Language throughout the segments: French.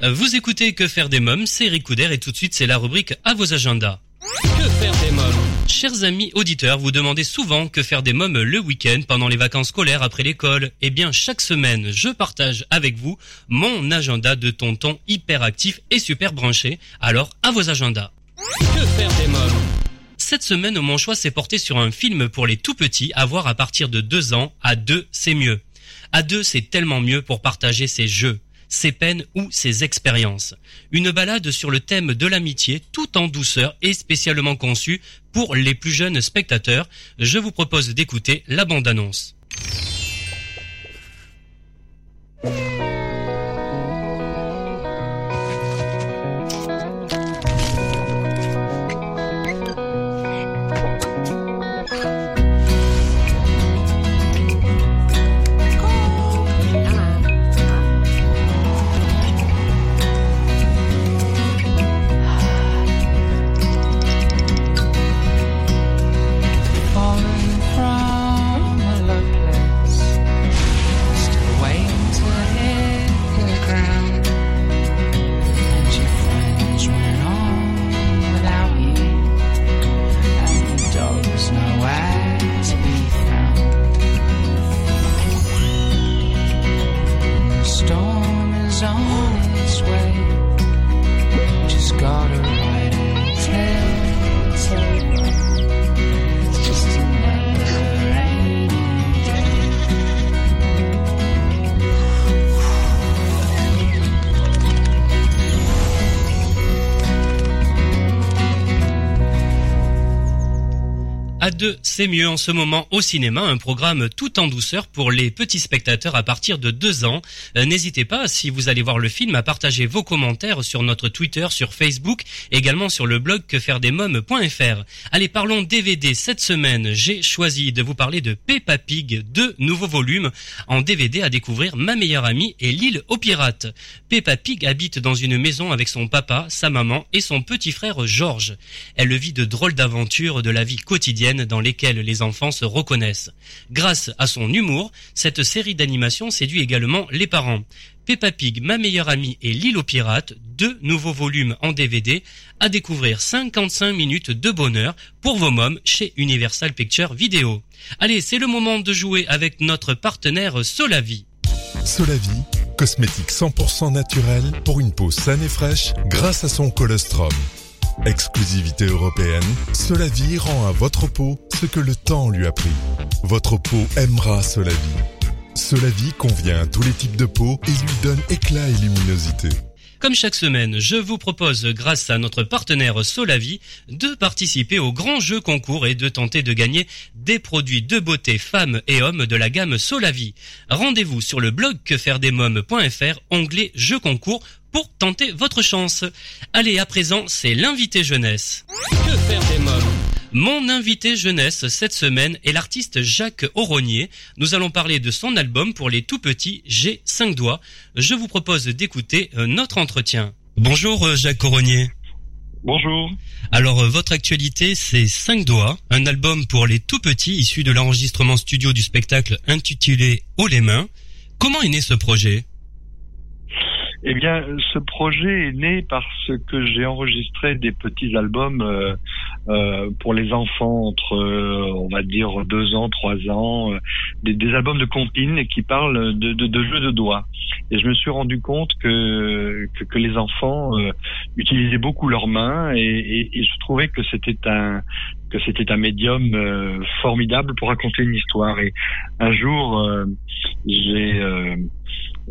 Vous écoutez Que faire des mômes, c'est Ricoudère et tout de suite c'est la rubrique à vos agendas. Que faire des mômes Chers amis auditeurs, vous demandez souvent que faire des mômes le week-end pendant les vacances scolaires après l'école. Eh bien, chaque semaine, je partage avec vous mon agenda de tonton hyper actif et super branché. Alors, à vos agendas. Que faire des mômes cette semaine, mon choix s'est porté sur un film pour les tout petits à voir à partir de deux ans. À deux, c'est mieux. À deux, c'est tellement mieux pour partager ses jeux, ses peines ou ses expériences. Une balade sur le thème de l'amitié tout en douceur et spécialement conçue pour les plus jeunes spectateurs. Je vous propose d'écouter la bande-annonce. C'est mieux en ce moment au cinéma, un programme tout en douceur pour les petits spectateurs à partir de deux ans. Euh, n'hésitez pas, si vous allez voir le film, à partager vos commentaires sur notre Twitter, sur Facebook, également sur le blog quefairedesmoms.fr. Allez, parlons DVD. Cette semaine, j'ai choisi de vous parler de Peppa Pig, deux nouveaux volumes en DVD à découvrir Ma meilleure amie et l'île aux pirates. Peppa Pig habite dans une maison avec son papa, sa maman et son petit frère George. Elle vit de drôles d'aventures de la vie quotidienne dans lesquelles les enfants se reconnaissent. Grâce à son humour, cette série d'animation séduit également les parents. Peppa Pig, ma meilleure amie et l'île aux pirates, deux nouveaux volumes en DVD à découvrir 55 minutes de bonheur pour vos mômes chez Universal Pictures Vidéo. Allez, c'est le moment de jouer avec notre partenaire Solavi. Solavi, cosmétique 100% naturel pour une peau saine et fraîche grâce à son colostrum. Exclusivité européenne, Solavi rend à votre peau ce que le temps lui a pris. Votre peau aimera Solavi. Solavi convient à tous les types de peau et lui donne éclat et luminosité. Comme chaque semaine, je vous propose, grâce à notre partenaire Solavi, de participer au grand jeu concours et de tenter de gagner des produits de beauté femmes et hommes de la gamme Solavi. Rendez-vous sur le blog quefairedesmoms.fr, onglet jeu concours pour tenter votre chance. Allez, à présent, c'est l'invité jeunesse. Que faire des mômes? Mon invité jeunesse cette semaine est l'artiste Jacques Auronier. Nous allons parler de son album pour les tout petits J'ai 5 doigts. Je vous propose d'écouter euh, notre entretien. Bonjour euh, Jacques Auronier. Bonjour. Alors euh, votre actualité c'est 5 doigts, un album pour les tout petits issu de l'enregistrement studio du spectacle intitulé Haut les mains. Comment est né ce projet? Eh bien, ce projet est né parce que j'ai enregistré des petits albums euh, euh, pour les enfants entre, euh, on va dire, deux ans, trois ans, des, des, albums de compines qui parlent de, de, de, jeux de doigts. Et je me suis rendu compte que, que, que les enfants utilisaient beaucoup leurs mains et, et, et je trouvais que c'était un que c'était un médium formidable pour raconter une histoire. Et un jour, j'ai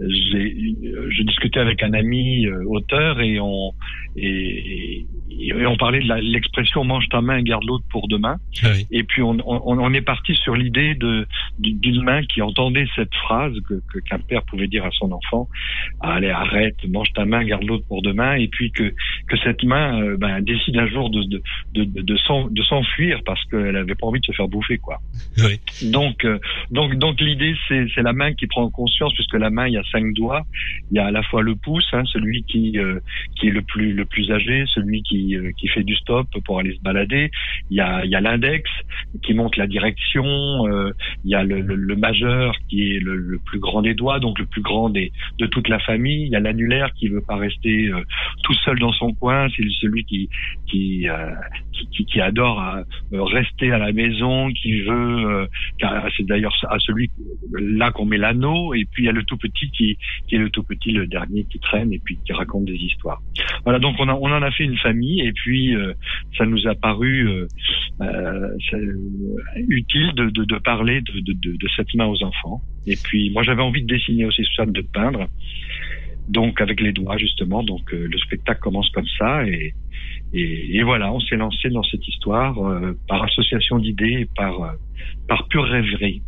j'ai je discutais avec un ami euh, auteur et on et, et, on parlait de l'expression mange ta main garde l'autre pour demain ah et puis on, on, on est parti sur l'idée de d'une main qui entendait cette phrase que qu'un père pouvait dire à son enfant allez arrête mange ta main garde l'autre pour demain et puis que que cette main euh, ben, décide un jour de de de, de s'enfuir parce qu'elle avait pas envie de se faire bouffer quoi. Oui. Donc euh, donc donc l'idée c'est c'est la main qui prend conscience puisque la main il y a cinq doigts, il y a à la fois le pouce, hein, celui qui qui est le plus le plus âgé, celui qui qui fait du stop pour aller se balader, il y a il y a l'index qui montre la direction, il y a le, le, majeur qui est le, le, plus grand des doigts donc le plus grand des de toute la famille, il y a l'annulaire qui veut pas rester tout seul dans son coin, c'est celui qui qui, euh, qui, qui, adore euh, rester à la maison, qui veut, euh, c'est d'ailleurs à celui là qu'on met l'anneau, et puis il y a le tout petit qui, qui est le tout petit, le dernier qui traîne et puis qui raconte des histoires. Voilà, donc on, a, on en a fait une famille, et puis ça nous a paru utile de, de, de parler de, cette main aux enfants. Et puis moi j'avais envie de dessiner aussi de peindre donc avec les doigts justement. Donc euh, le spectacle commence comme ça et, voilà, on s'est lancé dans cette histoire euh, par association d'idées et par euh, par pure rêverie.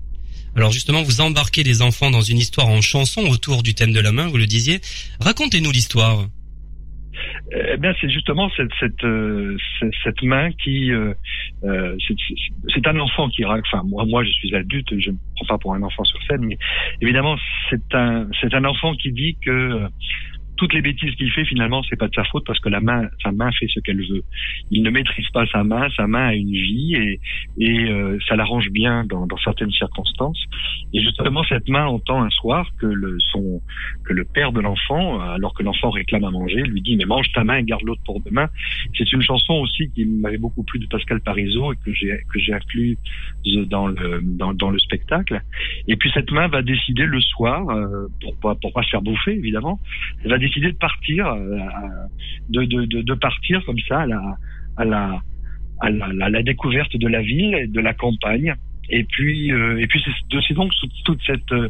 Alors justement, vous embarquez les enfants dans une histoire en chanson autour du thème de la main, vous le disiez. Racontez-nous l'histoire. Eh bien, c'est justement cette cette, euh, cette main qui euh, euh c'est un enfant qui enfin moi moi je suis adulte, je ne prends pas pour un enfant sur scène, mais évidemment c'est un c'est un enfant qui dit que toutes les bêtises qu'il fait, finalement, c'est pas de sa faute parce que la main, sa main fait ce qu'elle veut. Il ne maîtrise pas sa main, sa main a une vie et, et euh, ça l'arrange bien dans, dans, certaines circonstances. Et justement, cette main entend un soir que le son, que le père de l'enfant, alors que l'enfant réclame à manger, lui dit mais mange ta main et garde l'autre pour demain. C'est une chanson aussi qui m'avait beaucoup plu de Pascal Parizeau et que j'ai que j'ai inclus dans le dans, dans, le spectacle. Et puis cette main va décider le soir, euh, pour pas pour pas se faire bouffer évidemment, décidé de partir, euh, de, de, de, partir comme ça à la, à la, à la découverte de la ville et de la campagne. Et puis, euh, et puis c'est donc toute cette euh,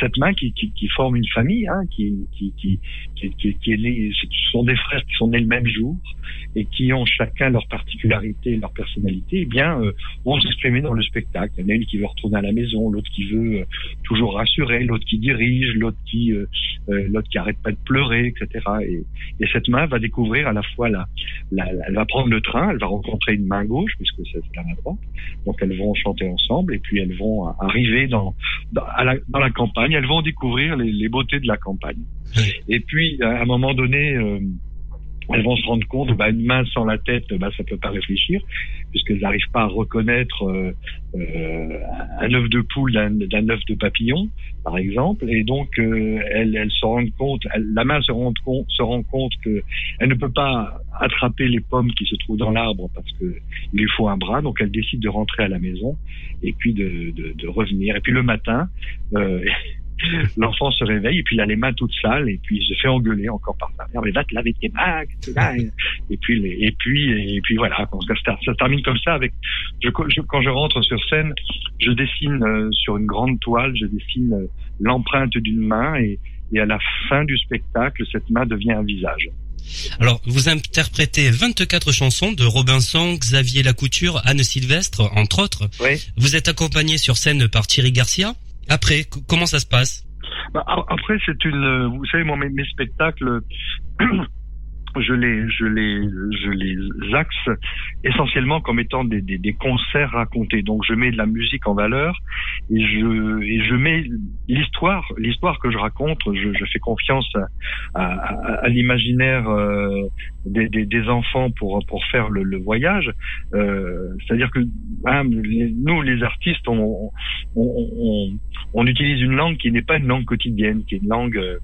cette main qui, qui, qui forme une famille, hein, qui qui qui qui, est née, ce sont des frères qui sont nés le même jour et qui ont chacun leur particularité leur personnalité. Eh bien, euh, vont s'exprimer dans le spectacle. Il y en a une qui veut retourner à la maison, l'autre qui veut euh, toujours rassurer, l'autre qui dirige, l'autre qui l'autre qui arrête pas de pleurer, etc. Et, et, cette main va découvrir à la fois la, la, elle va prendre le train, elle va rencontrer une main gauche puisque c'est la main droite, donc elles vont chanter ensemble et puis elles vont arriver dans, dans, la, dans la campagne, elles vont découvrir les, les beautés de la campagne. Et puis à un moment donné, euh, elles vont se rendre compte, bah, une main sans la tête, bah, ça peut pas réfléchir, puisqu'elles n'arrivent pas à reconnaître euh, euh, un œuf de poule d'un œuf de papillon, par exemple, et donc euh, elles, elles, se rendent compte, la main se rend compte, se rend compte que elle ne peut pas attraper les pommes qui se trouvent dans l'arbre parce que il lui faut un bras, donc elle décide de rentrer à la maison et puis de, de, de revenir. Et puis le matin, euh, L'enfant se réveille et puis il a les mains toutes sales et puis il se fait engueuler encore par sa mère. Mais va te laver tes mains, Et puis, et puis, et puis voilà. Ça, ça termine comme ça avec. Je, quand je rentre sur scène, je dessine euh, sur une grande toile, je dessine euh, l'empreinte d'une main et, et à la fin du spectacle, cette main devient un visage. Alors, vous interprétez 24 chansons de Robinson, Xavier Lacouture, Anne Sylvestre, entre autres. Oui. Vous êtes accompagné sur scène par Thierry Garcia. Après, comment ça se passe? Bah, Après, c'est une. Vous savez, moi, mes, mes spectacles. je les, je les, je les axe essentiellement comme étant des, des, des, concerts racontés. Donc je mets de la musique en valeur et je, et je mets l'histoire, l'histoire que je raconte. Je, je fais confiance à, à, à l'imaginaire euh, des, des, des, enfants pour pour faire le, le voyage. Euh, C'est-à-dire que hein, nous, les artistes, on, on, on, on, utilise une langue qui n'est pas une langue quotidienne, qui est une langue euh,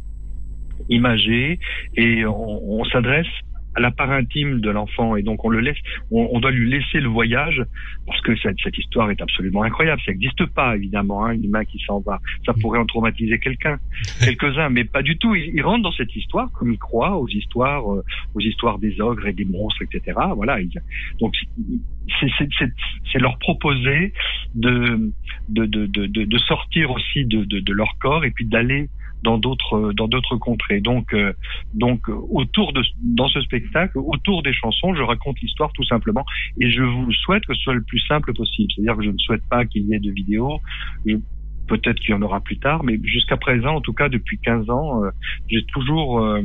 imagé et on, on s'adresse à la part intime de l'enfant et donc on le laisse, on, on, doit lui laisser le voyage parce que cette, cette histoire est absolument incroyable. Ça n'existe pas évidemment, hein, une main qui s'en va. Ça mm. pourrait en traumatiser quelqu'un, quelques-uns, mais pas du tout. Ils, ils, rentrent dans cette histoire comme ils croient aux histoires, euh, aux histoires des ogres et des monstres, etc. Voilà. Ils, donc c'est leur proposer de de, de, de, de sortir aussi de, de leur corps et puis d'aller dans d'autres dans d'autres contrées. Donc euh, donc autour de dans ce spectacle, autour des chansons, je raconte l'histoire tout simplement et je vous souhaite que ce soit le plus simple possible. C'est-à-dire que je ne souhaite pas qu'il y ait de vidéos. Peut-être qu'il y en aura plus tard, mais jusqu'à présent, en tout cas depuis 15 ans, euh, j'ai toujours euh,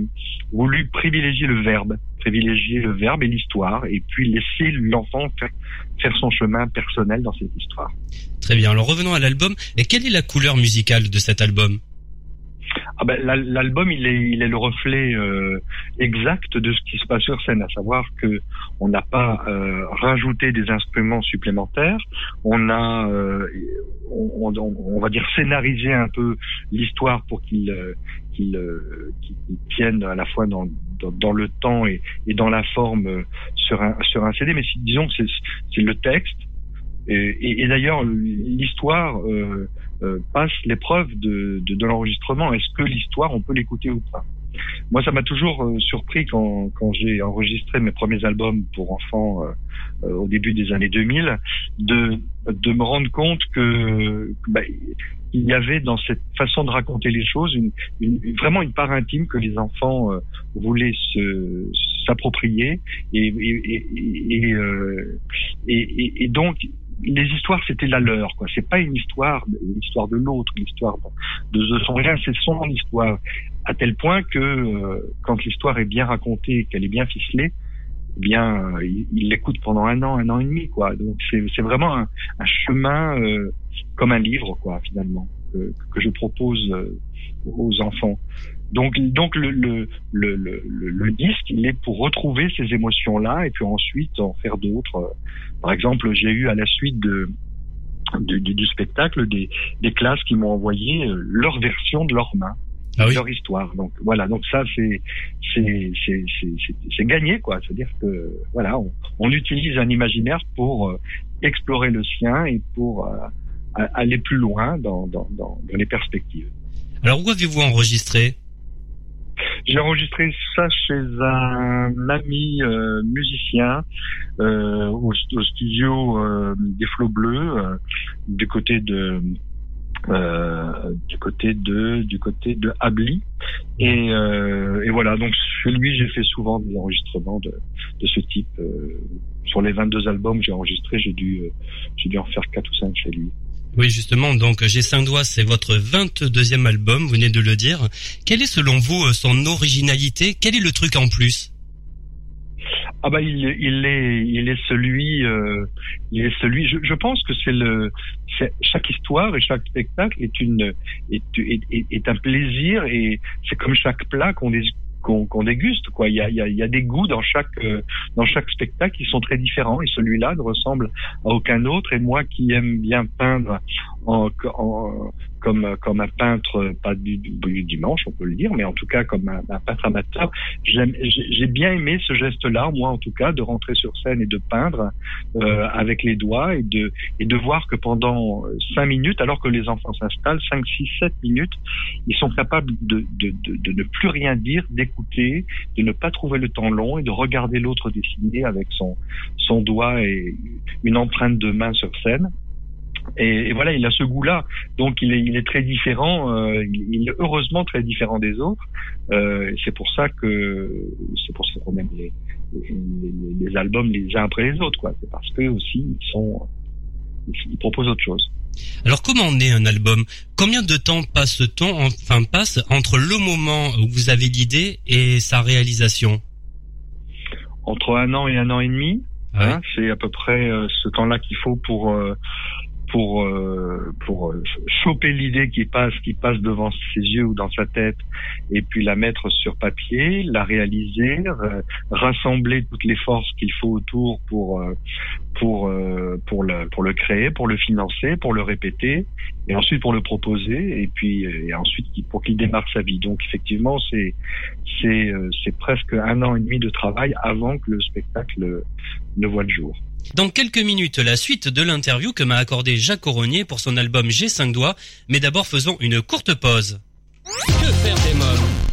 voulu privilégier le verbe. privilégier le verbe et l'histoire, et puis laisser l'enfant faire, faire son chemin personnel dans cette histoire. Très bien. Alors revenons à l'album. Et quelle est la couleur musicale de cet album? Ah ben, l'album il est il est le reflet euh, exact de ce qui se passe sur scène, à savoir que on n'a pas euh, rajouté des instruments supplémentaires, on a euh, on, on, va dire scénarisé un peu l'histoire pour qu'il qu'il tienne à la fois dans, dans, le temps et, et, dans la forme sur un sur un CD, mais disons que c'est le texte. Et, et, d'ailleurs, l'histoire euh, euh, passe l'épreuve de, de, de l'enregistrement. Est-ce que l'histoire, on peut l'écouter ou pas? Moi, ça m'a toujours euh, surpris quand, quand j'ai enregistré mes premiers albums pour enfants euh, au début des années 2000, de, de me rendre compte que bah, il y avait dans cette façon de raconter les choses une, une, vraiment une part intime que les enfants voulaient se s'approprier et et, et, et, et, donc les histoires c'était la leur quoi. C'est pas une histoire l'histoire de l'autre l'histoire de, de son rien c'est son histoire. À tel point que euh, quand l'histoire est bien racontée qu'elle est bien ficelée eh bien euh, il l'écoute pendant un an un an et demi quoi. Donc c'est c'est vraiment un, un chemin euh, comme un livre quoi finalement que, que je propose aux enfants donc, donc le, le, le, le, disque, il est pour retrouver ces émotions-là et puis ensuite en faire d'autres. Par exemple, j'ai eu à la suite de, du, du, spectacle des, des classes qui m'ont envoyé euh, leur version de leur main. Ah leur histoire. Donc voilà, donc ça c'est c'est c'est c'est gagné quoi. C'est-à-dire que voilà, on, on, utilise un imaginaire pour euh, explorer le sien et pour euh, aller plus loin dans, dans, dans, dans les perspectives. Alors où avez-vous enregistré? J'ai enregistré ça chez un ami euh, musicien euh, au, studio euh, des Flots Bleus du côté de du côté de du côté de Abli et, et voilà donc chez lui j'ai fait souvent des enregistrements de, de ce type sur les 22 albums que j'ai enregistrés j'ai dû j'ai dû en faire quatre ou cinq chez lui oui, justement, donc J'ai cinq doigts, c'est votre 22e album, vous venez de le dire. Quelle est selon vous euh, son originalité? Quel est le truc en plus? Ah bah il, est il est celui euh, il est celui je, je pense que c'est le chaque histoire et chaque spectacle est une est, est, est un plaisir et c'est comme chaque plat qu'on qu'on déguste quoi. Il y a, y, a, y a des goûts dans chaque euh, dans chaque spectacle qui sont très différents et celui-là ne ressemble à aucun autre. Et moi qui aime bien peindre en, en comme comme un peintre pas du, du, dimanche on peut le dire mais en tout cas comme un, peintre amateur. J'ai bien aimé ce geste là moi en tout cas de rentrer sur scène et de peindre euh, avec les doigts et de et de voir que pendant cinq minutes alors que les enfants s'installent cinq six sept minutes ils sont capables de, de, de, de ne plus rien dire d'écouter de ne pas trouver le temps long et de regarder l'autre dessiner avec son son doigt et une empreinte de main sur scène et, et, voilà, il a ce goût-là. Donc il est, il est très différent. Euh, il, est heureusement très différent des autres. Euh, c'est pour ça que c'est pour ça qu'on aime les, les, les, albums les uns après les autres. Quoi. C'est parce que aussi ils sont ils proposent autre chose. Alors comment naît un album? Combien de temps passe-t-on, enfin passe entre le moment où vous avez l'idée et sa réalisation? Entre un an et un an et demi. Hein, c'est à peu près euh, ce temps-là qu'il faut pour euh, pour euh, pour euh, choper l'idée qui passe qui passe devant ses yeux ou dans sa tête et puis la mettre sur papier, la réaliser, rassembler toutes les forces qu'il faut autour pour euh, pour pour le pour le créer, pour le financer, pour le répéter et ensuite pour le proposer et puis et ensuite pour qu'il démarre sa vie. Donc effectivement, c'est c'est c'est presque un an et demi de travail avant que le spectacle ne voit le jour. Dans quelques minutes, la suite de l'interview que m'a accordé Jacques Coronier pour son album J'ai 5 doigts, mais d'abord faisons une courte pause. Que faire des mômes?